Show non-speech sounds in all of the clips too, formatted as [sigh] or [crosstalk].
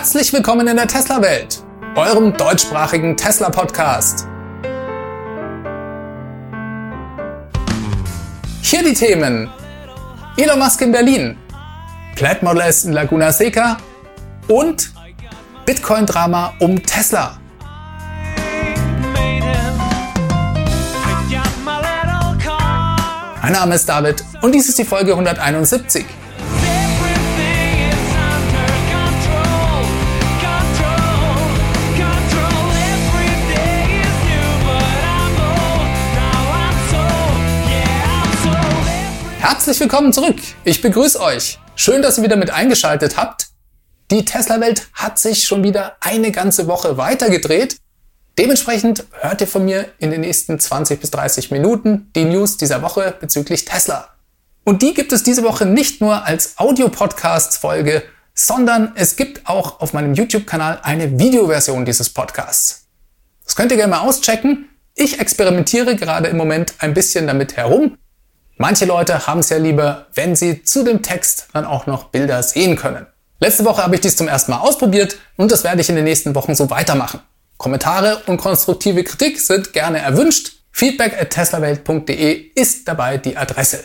Herzlich willkommen in der Tesla-Welt, eurem deutschsprachigen Tesla-Podcast. Hier die Themen. Elon Musk in Berlin, Plaid Model S in Laguna Seca und Bitcoin-Drama um Tesla. Mein Name ist David und dies ist die Folge 171. Herzlich willkommen zurück. Ich begrüße euch. Schön, dass ihr wieder mit eingeschaltet habt. Die Tesla-Welt hat sich schon wieder eine ganze Woche weitergedreht. Dementsprechend hört ihr von mir in den nächsten 20 bis 30 Minuten die News dieser Woche bezüglich Tesla. Und die gibt es diese Woche nicht nur als Audio-Podcasts-Folge, sondern es gibt auch auf meinem YouTube-Kanal eine Videoversion dieses Podcasts. Das könnt ihr gerne mal auschecken. Ich experimentiere gerade im Moment ein bisschen damit herum Manche Leute haben es ja lieber, wenn sie zu dem Text dann auch noch Bilder sehen können. Letzte Woche habe ich dies zum ersten Mal ausprobiert und das werde ich in den nächsten Wochen so weitermachen. Kommentare und konstruktive Kritik sind gerne erwünscht. Feedback at teslawelt.de ist dabei die Adresse.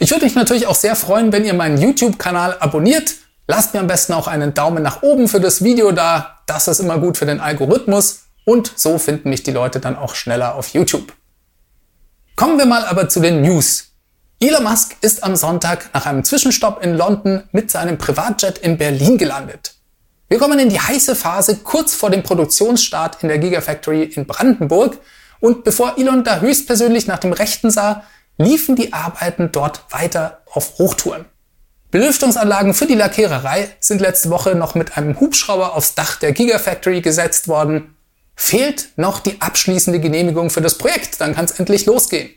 Ich würde mich natürlich auch sehr freuen, wenn ihr meinen YouTube-Kanal abonniert. Lasst mir am besten auch einen Daumen nach oben für das Video da. Das ist immer gut für den Algorithmus und so finden mich die Leute dann auch schneller auf YouTube. Kommen wir mal aber zu den News. Elon Musk ist am Sonntag nach einem Zwischenstopp in London mit seinem Privatjet in Berlin gelandet. Wir kommen in die heiße Phase kurz vor dem Produktionsstart in der Gigafactory in Brandenburg und bevor Elon da höchstpersönlich nach dem Rechten sah, liefen die Arbeiten dort weiter auf Hochtouren. Belüftungsanlagen für die Lackiererei sind letzte Woche noch mit einem Hubschrauber aufs Dach der Gigafactory gesetzt worden fehlt noch die abschließende Genehmigung für das Projekt. Dann kann es endlich losgehen.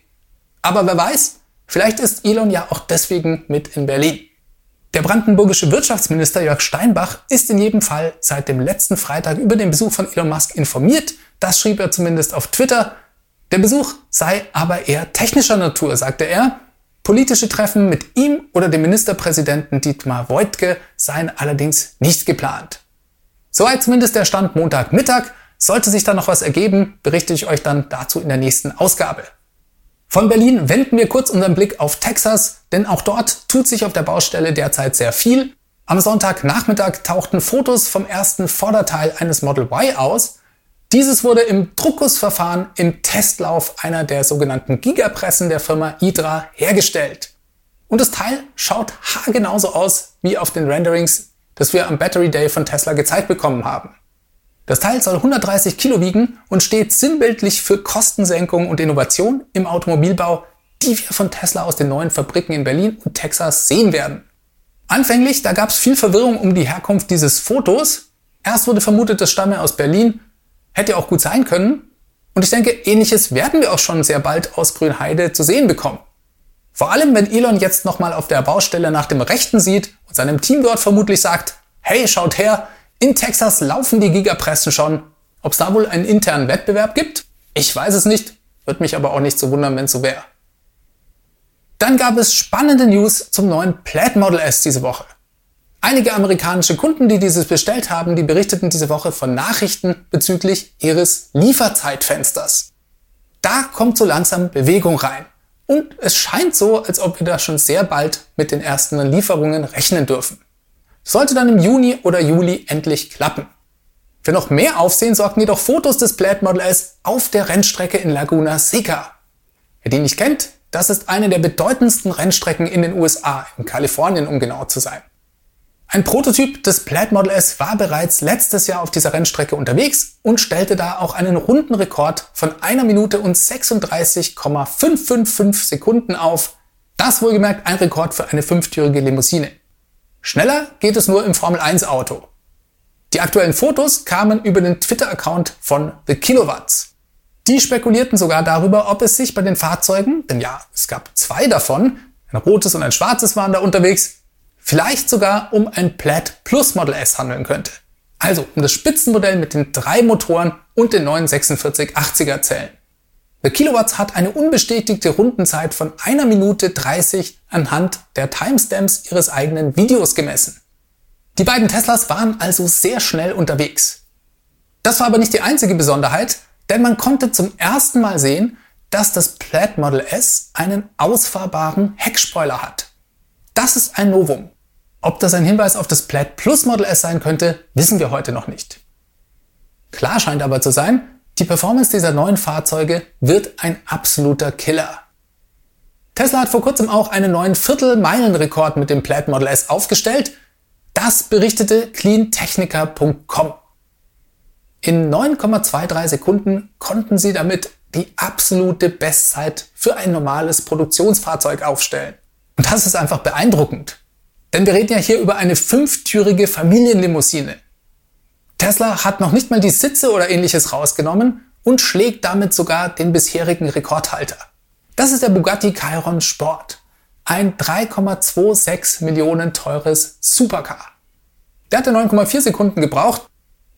Aber wer weiß, vielleicht ist Elon ja auch deswegen mit in Berlin. Der brandenburgische Wirtschaftsminister Jörg Steinbach ist in jedem Fall seit dem letzten Freitag über den Besuch von Elon Musk informiert. Das schrieb er zumindest auf Twitter. Der Besuch sei aber eher technischer Natur, sagte er. Politische Treffen mit ihm oder dem Ministerpräsidenten Dietmar Woidke seien allerdings nicht geplant. Soweit zumindest der Stand Montagmittag. Sollte sich da noch was ergeben, berichte ich euch dann dazu in der nächsten Ausgabe. Von Berlin wenden wir kurz unseren Blick auf Texas, denn auch dort tut sich auf der Baustelle derzeit sehr viel. Am Sonntagnachmittag tauchten Fotos vom ersten Vorderteil eines Model Y aus. Dieses wurde im Druckusverfahren im Testlauf einer der sogenannten Gigapressen der Firma Hydra hergestellt. Und das Teil schaut haargenauso aus wie auf den Renderings, das wir am Battery Day von Tesla gezeigt bekommen haben. Das Teil soll 130 Kilo wiegen und steht sinnbildlich für Kostensenkung und Innovation im Automobilbau, die wir von Tesla aus den neuen Fabriken in Berlin und Texas sehen werden. Anfänglich, da gab es viel Verwirrung um die Herkunft dieses Fotos. Erst wurde vermutet, das stamme aus Berlin. Hätte auch gut sein können. Und ich denke, ähnliches werden wir auch schon sehr bald aus Grünheide zu sehen bekommen. Vor allem, wenn Elon jetzt nochmal auf der Baustelle nach dem Rechten sieht und seinem Team dort vermutlich sagt, hey, schaut her, in Texas laufen die Gigapressen schon. Ob es da wohl einen internen Wettbewerb gibt? Ich weiß es nicht, würde mich aber auch nicht so wundern, wenn es so wäre. Dann gab es spannende News zum neuen Plaid Model S diese Woche. Einige amerikanische Kunden, die dieses bestellt haben, die berichteten diese Woche von Nachrichten bezüglich ihres Lieferzeitfensters. Da kommt so langsam Bewegung rein. Und es scheint so, als ob wir da schon sehr bald mit den ersten Lieferungen rechnen dürfen. Sollte dann im Juni oder Juli endlich klappen. Für noch mehr Aufsehen sorgten jedoch Fotos des Plaid Model S auf der Rennstrecke in Laguna Seca. Wer die nicht kennt, das ist eine der bedeutendsten Rennstrecken in den USA, in Kalifornien um genau zu sein. Ein Prototyp des Plaid Model S war bereits letztes Jahr auf dieser Rennstrecke unterwegs und stellte da auch einen runden Rekord von einer Minute und 36,555 Sekunden auf. Das wohlgemerkt ein Rekord für eine fünftürige Limousine. Schneller geht es nur im Formel 1 Auto. Die aktuellen Fotos kamen über den Twitter-Account von The Kilowatts. Die spekulierten sogar darüber, ob es sich bei den Fahrzeugen, denn ja, es gab zwei davon, ein rotes und ein schwarzes waren da unterwegs, vielleicht sogar um ein Plaid Plus Model S handeln könnte. Also um das Spitzenmodell mit den drei Motoren und den neuen 4680er Zellen. The Kilowatts hat eine unbestätigte Rundenzeit von einer Minute 30 anhand der Timestamps ihres eigenen Videos gemessen. Die beiden Teslas waren also sehr schnell unterwegs. Das war aber nicht die einzige Besonderheit, denn man konnte zum ersten Mal sehen, dass das Plaid Model S einen ausfahrbaren Heckspoiler hat. Das ist ein Novum. Ob das ein Hinweis auf das Plaid Plus Model S sein könnte, wissen wir heute noch nicht. Klar scheint aber zu sein, die Performance dieser neuen Fahrzeuge wird ein absoluter Killer. Tesla hat vor kurzem auch einen neuen Viertelmeilenrekord mit dem Plaid Model S aufgestellt. Das berichtete cleantechnica.com. In 9,23 Sekunden konnten sie damit die absolute Bestzeit für ein normales Produktionsfahrzeug aufstellen. Und das ist einfach beeindruckend. Denn wir reden ja hier über eine fünftürige Familienlimousine. Tesla hat noch nicht mal die Sitze oder ähnliches rausgenommen und schlägt damit sogar den bisherigen Rekordhalter. Das ist der Bugatti Chiron Sport. Ein 3,26 Millionen teures Supercar. Der hatte 9,4 Sekunden gebraucht.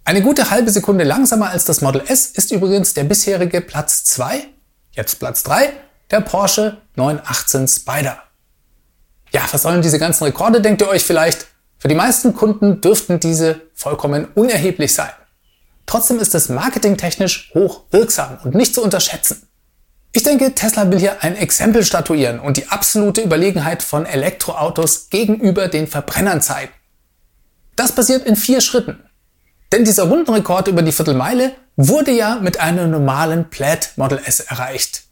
Eine gute halbe Sekunde langsamer als das Model S ist übrigens der bisherige Platz 2, jetzt Platz 3, der Porsche 918 Spider. Ja, was sollen diese ganzen Rekorde, denkt ihr euch vielleicht? Für die meisten Kunden dürften diese vollkommen unerheblich sein. Trotzdem ist es marketingtechnisch hoch wirksam und nicht zu unterschätzen. Ich denke, Tesla will hier ein Exempel statuieren und die absolute Überlegenheit von Elektroautos gegenüber den Verbrennern zeigen. Das passiert in vier Schritten. Denn dieser Rundenrekord über die Viertelmeile wurde ja mit einem normalen Plaid Model S erreicht.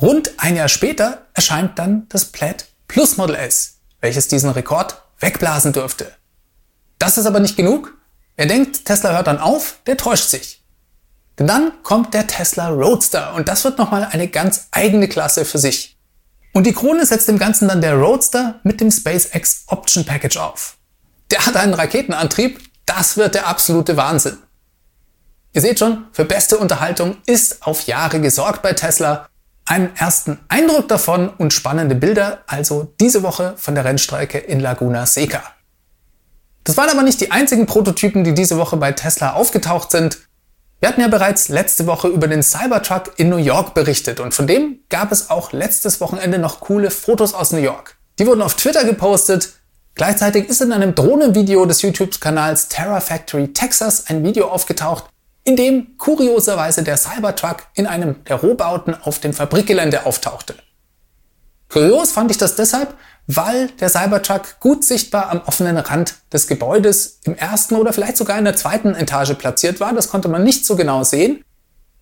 Rund ein Jahr später erscheint dann das Plaid Plus Model S, welches diesen Rekord wegblasen dürfte. Das ist aber nicht genug. Wer denkt, Tesla hört dann auf, der täuscht sich. Denn dann kommt der Tesla Roadster und das wird nochmal eine ganz eigene Klasse für sich. Und die Krone setzt dem Ganzen dann der Roadster mit dem SpaceX Option Package auf. Der hat einen Raketenantrieb, das wird der absolute Wahnsinn. Ihr seht schon, für beste Unterhaltung ist auf Jahre gesorgt bei Tesla. Einen ersten Eindruck davon und spannende Bilder also diese Woche von der Rennstrecke in Laguna Seca. Das waren aber nicht die einzigen Prototypen, die diese Woche bei Tesla aufgetaucht sind. Wir hatten ja bereits letzte Woche über den Cybertruck in New York berichtet und von dem gab es auch letztes Wochenende noch coole Fotos aus New York. Die wurden auf Twitter gepostet. Gleichzeitig ist in einem Drohnenvideo des YouTube-Kanals Terra Factory Texas ein Video aufgetaucht, in dem kurioserweise der Cybertruck in einem der Rohbauten auf dem Fabrikgelände auftauchte. Kurios fand ich das deshalb, weil der Cybertruck gut sichtbar am offenen Rand des Gebäudes im ersten oder vielleicht sogar in der zweiten Etage platziert war. Das konnte man nicht so genau sehen.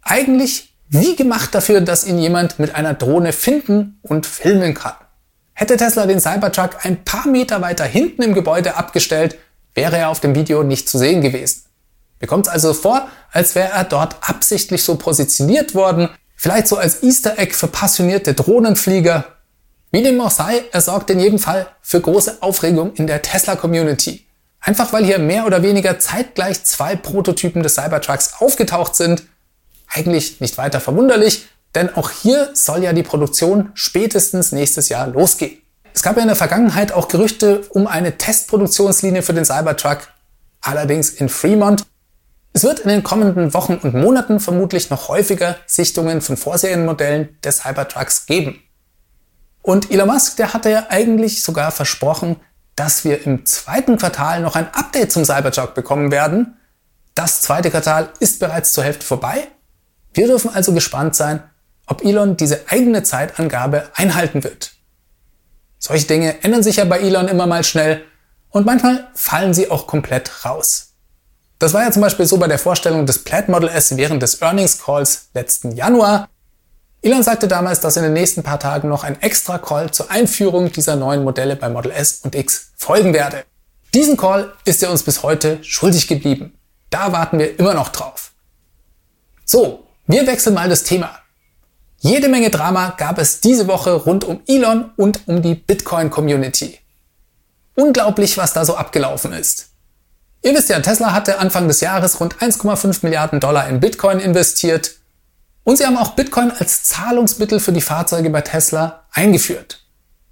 Eigentlich wie gemacht dafür, dass ihn jemand mit einer Drohne finden und filmen kann. Hätte Tesla den Cybertruck ein paar Meter weiter hinten im Gebäude abgestellt, wäre er auf dem Video nicht zu sehen gewesen. Mir kommt es also vor, als wäre er dort absichtlich so positioniert worden, vielleicht so als Easter Egg für passionierte Drohnenflieger. Wie dem auch sei, er sorgt in jedem Fall für große Aufregung in der Tesla-Community. Einfach weil hier mehr oder weniger zeitgleich zwei Prototypen des Cybertrucks aufgetaucht sind. Eigentlich nicht weiter verwunderlich, denn auch hier soll ja die Produktion spätestens nächstes Jahr losgehen. Es gab ja in der Vergangenheit auch Gerüchte um eine Testproduktionslinie für den Cybertruck, allerdings in Fremont. Es wird in den kommenden Wochen und Monaten vermutlich noch häufiger Sichtungen von Vorserienmodellen des Cybertrucks geben. Und Elon Musk, der hatte ja eigentlich sogar versprochen, dass wir im zweiten Quartal noch ein Update zum Cybertruck bekommen werden. Das zweite Quartal ist bereits zur Hälfte vorbei. Wir dürfen also gespannt sein, ob Elon diese eigene Zeitangabe einhalten wird. Solche Dinge ändern sich ja bei Elon immer mal schnell und manchmal fallen sie auch komplett raus. Das war ja zum Beispiel so bei der Vorstellung des Plaid Model S während des Earnings Calls letzten Januar. Elon sagte damals, dass in den nächsten paar Tagen noch ein extra Call zur Einführung dieser neuen Modelle bei Model S und X folgen werde. Diesen Call ist er uns bis heute schuldig geblieben. Da warten wir immer noch drauf. So, wir wechseln mal das Thema. Jede Menge Drama gab es diese Woche rund um Elon und um die Bitcoin-Community. Unglaublich, was da so abgelaufen ist. Ihr wisst ja, Tesla hatte Anfang des Jahres rund 1,5 Milliarden Dollar in Bitcoin investiert und sie haben auch Bitcoin als Zahlungsmittel für die Fahrzeuge bei Tesla eingeführt.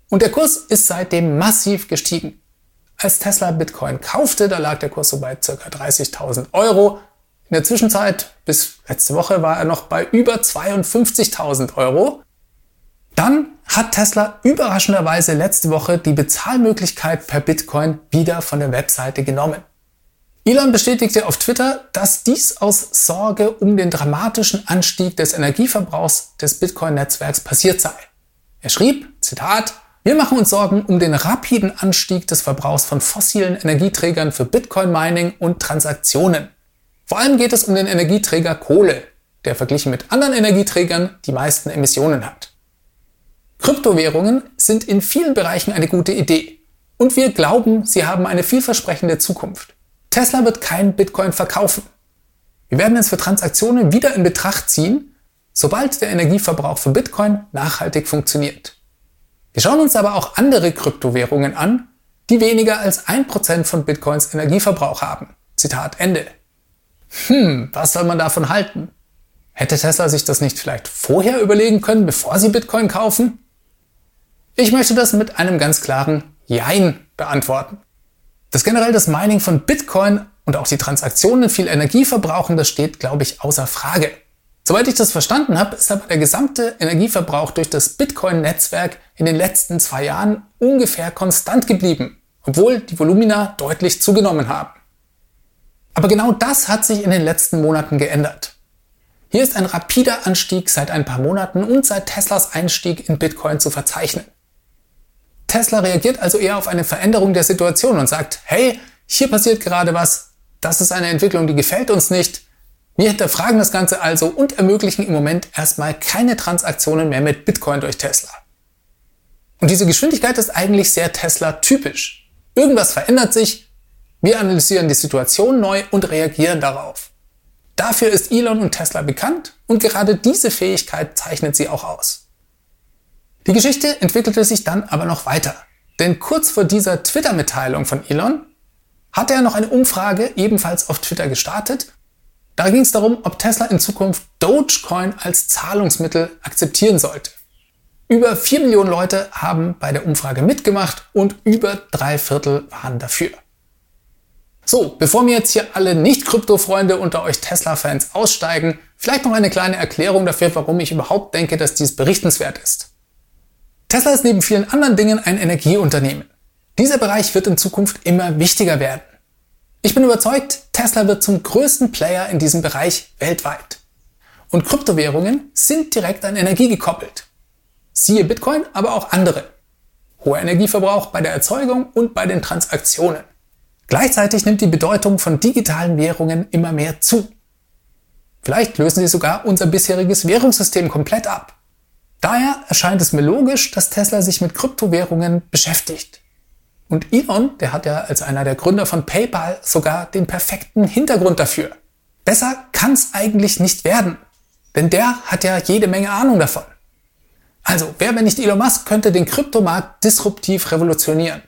Und der Kurs ist seitdem massiv gestiegen. Als Tesla Bitcoin kaufte, da lag der Kurs so bei ca. 30.000 Euro. In der Zwischenzeit, bis letzte Woche, war er noch bei über 52.000 Euro. Dann hat Tesla überraschenderweise letzte Woche die Bezahlmöglichkeit per Bitcoin wieder von der Webseite genommen. Elon bestätigte auf Twitter, dass dies aus Sorge um den dramatischen Anstieg des Energieverbrauchs des Bitcoin-Netzwerks passiert sei. Er schrieb, Zitat, wir machen uns Sorgen um den rapiden Anstieg des Verbrauchs von fossilen Energieträgern für Bitcoin-Mining und Transaktionen. Vor allem geht es um den Energieträger Kohle, der verglichen mit anderen Energieträgern die meisten Emissionen hat. Kryptowährungen sind in vielen Bereichen eine gute Idee und wir glauben, sie haben eine vielversprechende Zukunft. Tesla wird kein Bitcoin verkaufen. Wir werden es für Transaktionen wieder in Betracht ziehen, sobald der Energieverbrauch für Bitcoin nachhaltig funktioniert. Wir schauen uns aber auch andere Kryptowährungen an, die weniger als 1% von Bitcoins Energieverbrauch haben. Zitat Ende. Hm, was soll man davon halten? Hätte Tesla sich das nicht vielleicht vorher überlegen können, bevor sie Bitcoin kaufen? Ich möchte das mit einem ganz klaren Jein beantworten. Dass generell das Mining von Bitcoin und auch die Transaktionen viel Energie verbrauchen, das steht, glaube ich, außer Frage. Soweit ich das verstanden habe, ist aber der gesamte Energieverbrauch durch das Bitcoin-Netzwerk in den letzten zwei Jahren ungefähr konstant geblieben, obwohl die Volumina deutlich zugenommen haben. Aber genau das hat sich in den letzten Monaten geändert. Hier ist ein rapider Anstieg seit ein paar Monaten und seit Teslas Einstieg in Bitcoin zu verzeichnen. Tesla reagiert also eher auf eine Veränderung der Situation und sagt, hey, hier passiert gerade was, das ist eine Entwicklung, die gefällt uns nicht, wir hinterfragen das Ganze also und ermöglichen im Moment erstmal keine Transaktionen mehr mit Bitcoin durch Tesla. Und diese Geschwindigkeit ist eigentlich sehr Tesla-typisch. Irgendwas verändert sich, wir analysieren die Situation neu und reagieren darauf. Dafür ist Elon und Tesla bekannt und gerade diese Fähigkeit zeichnet sie auch aus. Die Geschichte entwickelte sich dann aber noch weiter. Denn kurz vor dieser Twitter-Mitteilung von Elon hatte er noch eine Umfrage ebenfalls auf Twitter gestartet da ging es darum, ob Tesla in Zukunft Dogecoin als Zahlungsmittel akzeptieren sollte. Über 4 Millionen Leute haben bei der Umfrage mitgemacht und über drei Viertel waren dafür. So, bevor mir jetzt hier alle Nicht-Krypto-Freunde unter euch Tesla-Fans aussteigen, vielleicht noch eine kleine Erklärung dafür, warum ich überhaupt denke, dass dies berichtenswert ist. Tesla ist neben vielen anderen Dingen ein Energieunternehmen. Dieser Bereich wird in Zukunft immer wichtiger werden. Ich bin überzeugt, Tesla wird zum größten Player in diesem Bereich weltweit. Und Kryptowährungen sind direkt an Energie gekoppelt. Siehe Bitcoin, aber auch andere. Hoher Energieverbrauch bei der Erzeugung und bei den Transaktionen. Gleichzeitig nimmt die Bedeutung von digitalen Währungen immer mehr zu. Vielleicht lösen sie sogar unser bisheriges Währungssystem komplett ab. Daher erscheint es mir logisch, dass Tesla sich mit Kryptowährungen beschäftigt. Und Elon, der hat ja als einer der Gründer von PayPal sogar den perfekten Hintergrund dafür. Besser kann es eigentlich nicht werden, denn der hat ja jede Menge Ahnung davon. Also, wer, wenn nicht Elon Musk, könnte den Kryptomarkt disruptiv revolutionieren?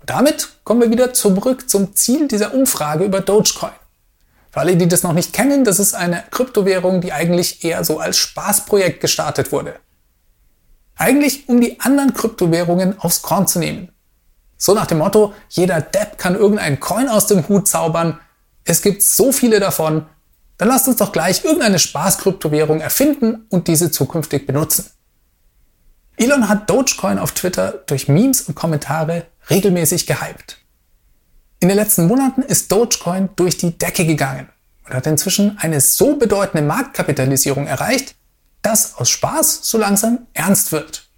Und damit kommen wir wieder zurück zum Ziel dieser Umfrage über Dogecoin. Für alle, die das noch nicht kennen, das ist eine Kryptowährung, die eigentlich eher so als Spaßprojekt gestartet wurde. Eigentlich um die anderen Kryptowährungen aufs Korn zu nehmen. So nach dem Motto, jeder Depp kann irgendeinen Coin aus dem Hut zaubern. Es gibt so viele davon. Dann lasst uns doch gleich irgendeine Spaßkryptowährung erfinden und diese zukünftig benutzen. Elon hat Dogecoin auf Twitter durch Memes und Kommentare regelmäßig gehypt. In den letzten Monaten ist Dogecoin durch die Decke gegangen und hat inzwischen eine so bedeutende Marktkapitalisierung erreicht, dass aus Spaß so langsam ernst wird.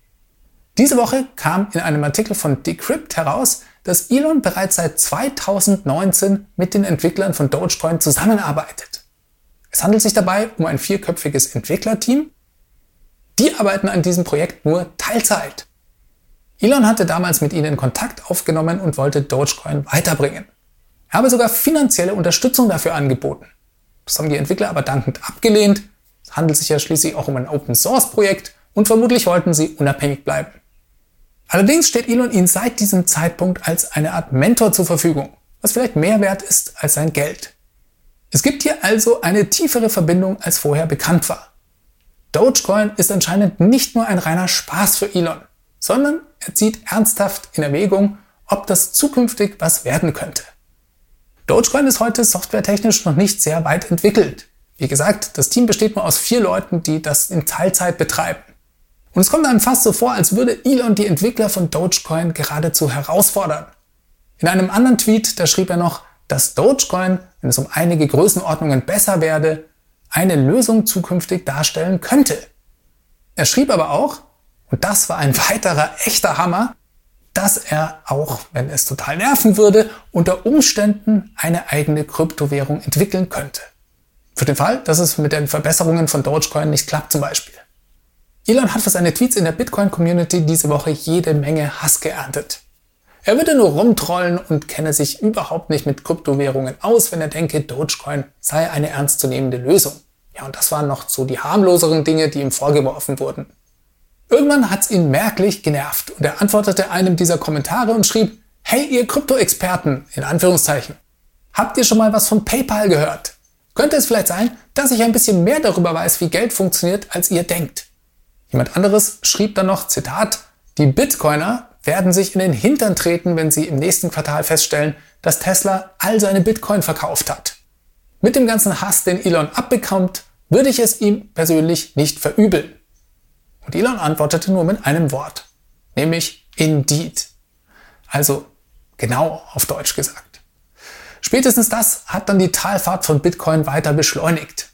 Diese Woche kam in einem Artikel von Decrypt heraus, dass Elon bereits seit 2019 mit den Entwicklern von Dogecoin zusammenarbeitet. Es handelt sich dabei um ein vierköpfiges Entwicklerteam. Die arbeiten an diesem Projekt nur Teilzeit. Elon hatte damals mit ihnen Kontakt aufgenommen und wollte Dogecoin weiterbringen. Er habe sogar finanzielle Unterstützung dafür angeboten. Das haben die Entwickler aber dankend abgelehnt. Handelt sich ja schließlich auch um ein Open Source Projekt und vermutlich wollten sie unabhängig bleiben. Allerdings steht Elon ihnen seit diesem Zeitpunkt als eine Art Mentor zur Verfügung, was vielleicht mehr wert ist als sein Geld. Es gibt hier also eine tiefere Verbindung, als vorher bekannt war. Dogecoin ist anscheinend nicht nur ein reiner Spaß für Elon, sondern er zieht ernsthaft in Erwägung, ob das zukünftig was werden könnte. Dogecoin ist heute softwaretechnisch noch nicht sehr weit entwickelt. Wie gesagt, das Team besteht nur aus vier Leuten, die das in Teilzeit betreiben. Und es kommt einem fast so vor, als würde Elon die Entwickler von Dogecoin geradezu herausfordern. In einem anderen Tweet, da schrieb er noch, dass Dogecoin, wenn es um einige Größenordnungen besser werde, eine Lösung zukünftig darstellen könnte. Er schrieb aber auch, und das war ein [laughs] weiterer echter Hammer, dass er auch, wenn es total nerven würde, unter Umständen eine eigene Kryptowährung entwickeln könnte. Für den Fall, dass es mit den Verbesserungen von Dogecoin nicht klappt zum Beispiel. Elon hat für seine Tweets in der Bitcoin-Community diese Woche jede Menge Hass geerntet. Er würde nur rumtrollen und kenne sich überhaupt nicht mit Kryptowährungen aus, wenn er denke, Dogecoin sei eine ernstzunehmende Lösung. Ja, und das waren noch so die harmloseren Dinge, die ihm vorgeworfen wurden. Irgendwann hat's ihn merklich genervt und er antwortete einem dieser Kommentare und schrieb, Hey ihr Krypto-Experten, in Anführungszeichen, habt ihr schon mal was von PayPal gehört? Könnte es vielleicht sein, dass ich ein bisschen mehr darüber weiß, wie Geld funktioniert, als ihr denkt? Jemand anderes schrieb dann noch, Zitat, die Bitcoiner werden sich in den Hintern treten, wenn sie im nächsten Quartal feststellen, dass Tesla all seine Bitcoin verkauft hat. Mit dem ganzen Hass, den Elon abbekommt, würde ich es ihm persönlich nicht verübeln. Und Elon antwortete nur mit einem Wort, nämlich Indeed. Also genau auf Deutsch gesagt. Spätestens das hat dann die Talfahrt von Bitcoin weiter beschleunigt.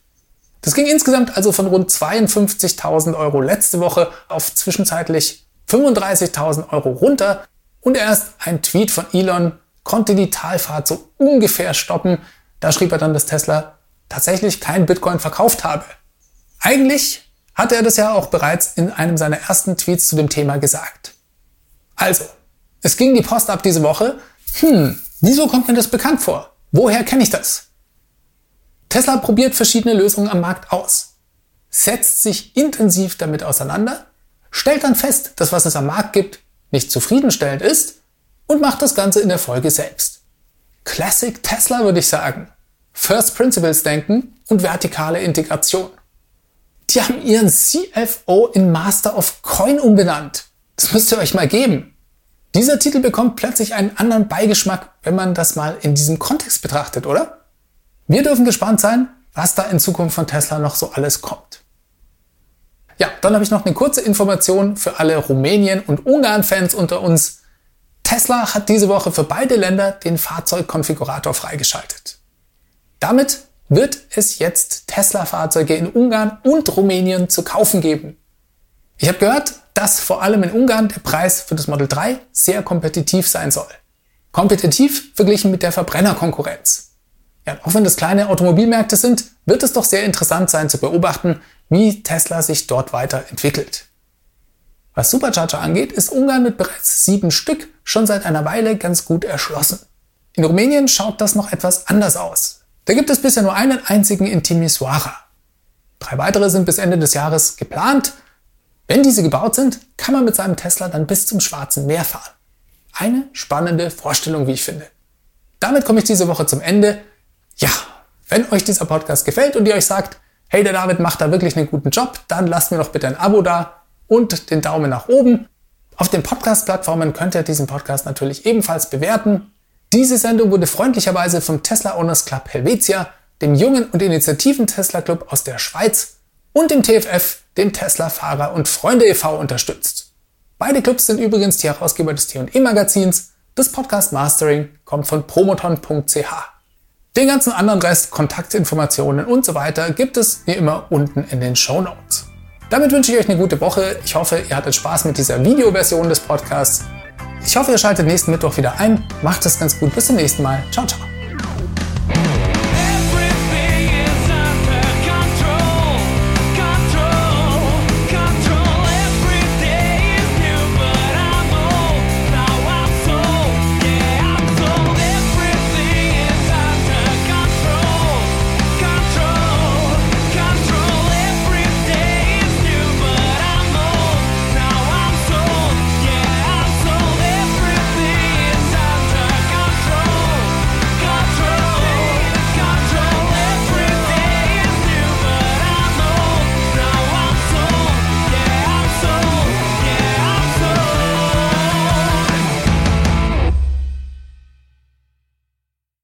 Das ging insgesamt also von rund 52.000 Euro letzte Woche auf zwischenzeitlich 35.000 Euro runter und erst ein Tweet von Elon konnte die Talfahrt so ungefähr stoppen. Da schrieb er dann, dass Tesla tatsächlich kein Bitcoin verkauft habe. Eigentlich hatte er das ja auch bereits in einem seiner ersten Tweets zu dem Thema gesagt. Also, es ging die Post ab diese Woche. Hm, wieso kommt mir das bekannt vor? Woher kenne ich das? Tesla probiert verschiedene Lösungen am Markt aus, setzt sich intensiv damit auseinander, stellt dann fest, dass was es am Markt gibt nicht zufriedenstellend ist und macht das Ganze in der Folge selbst. Classic Tesla würde ich sagen. First Principles denken und vertikale Integration. Die haben ihren CFO in Master of Coin umbenannt. Das müsst ihr euch mal geben. Dieser Titel bekommt plötzlich einen anderen Beigeschmack, wenn man das mal in diesem Kontext betrachtet, oder? Wir dürfen gespannt sein, was da in Zukunft von Tesla noch so alles kommt. Ja, dann habe ich noch eine kurze Information für alle Rumänien- und Ungarn-Fans unter uns. Tesla hat diese Woche für beide Länder den Fahrzeugkonfigurator freigeschaltet. Damit wird es jetzt Tesla-Fahrzeuge in Ungarn und Rumänien zu kaufen geben. Ich habe gehört, dass vor allem in Ungarn der Preis für das Model 3 sehr kompetitiv sein soll. Kompetitiv verglichen mit der Verbrennerkonkurrenz. Ja, auch wenn das kleine Automobilmärkte sind, wird es doch sehr interessant sein zu beobachten, wie Tesla sich dort weiterentwickelt. Was Supercharger angeht, ist Ungarn mit bereits sieben Stück schon seit einer Weile ganz gut erschlossen. In Rumänien schaut das noch etwas anders aus. Da gibt es bisher nur einen einzigen in Timisoara. Drei weitere sind bis Ende des Jahres geplant. Wenn diese gebaut sind, kann man mit seinem Tesla dann bis zum Schwarzen Meer fahren. Eine spannende Vorstellung, wie ich finde. Damit komme ich diese Woche zum Ende. Ja, wenn euch dieser Podcast gefällt und ihr euch sagt, hey, der David macht da wirklich einen guten Job, dann lasst mir doch bitte ein Abo da und den Daumen nach oben. Auf den Podcast-Plattformen könnt ihr diesen Podcast natürlich ebenfalls bewerten. Diese Sendung wurde freundlicherweise vom Tesla Owners Club Helvetia, dem jungen und initiativen Tesla Club aus der Schweiz und dem TFF, dem Tesla Fahrer und Freunde e.V. unterstützt. Beide Clubs sind übrigens die Herausgeber des T&E Magazins. Das Podcast Mastering kommt von promoton.ch. Den ganzen anderen Rest, Kontaktinformationen und so weiter gibt es wie immer unten in den Show Notes. Damit wünsche ich euch eine gute Woche. Ich hoffe, ihr hattet Spaß mit dieser Videoversion des Podcasts. Ich hoffe, ihr schaltet nächsten Mittwoch wieder ein. Macht es ganz gut. Bis zum nächsten Mal. Ciao, ciao.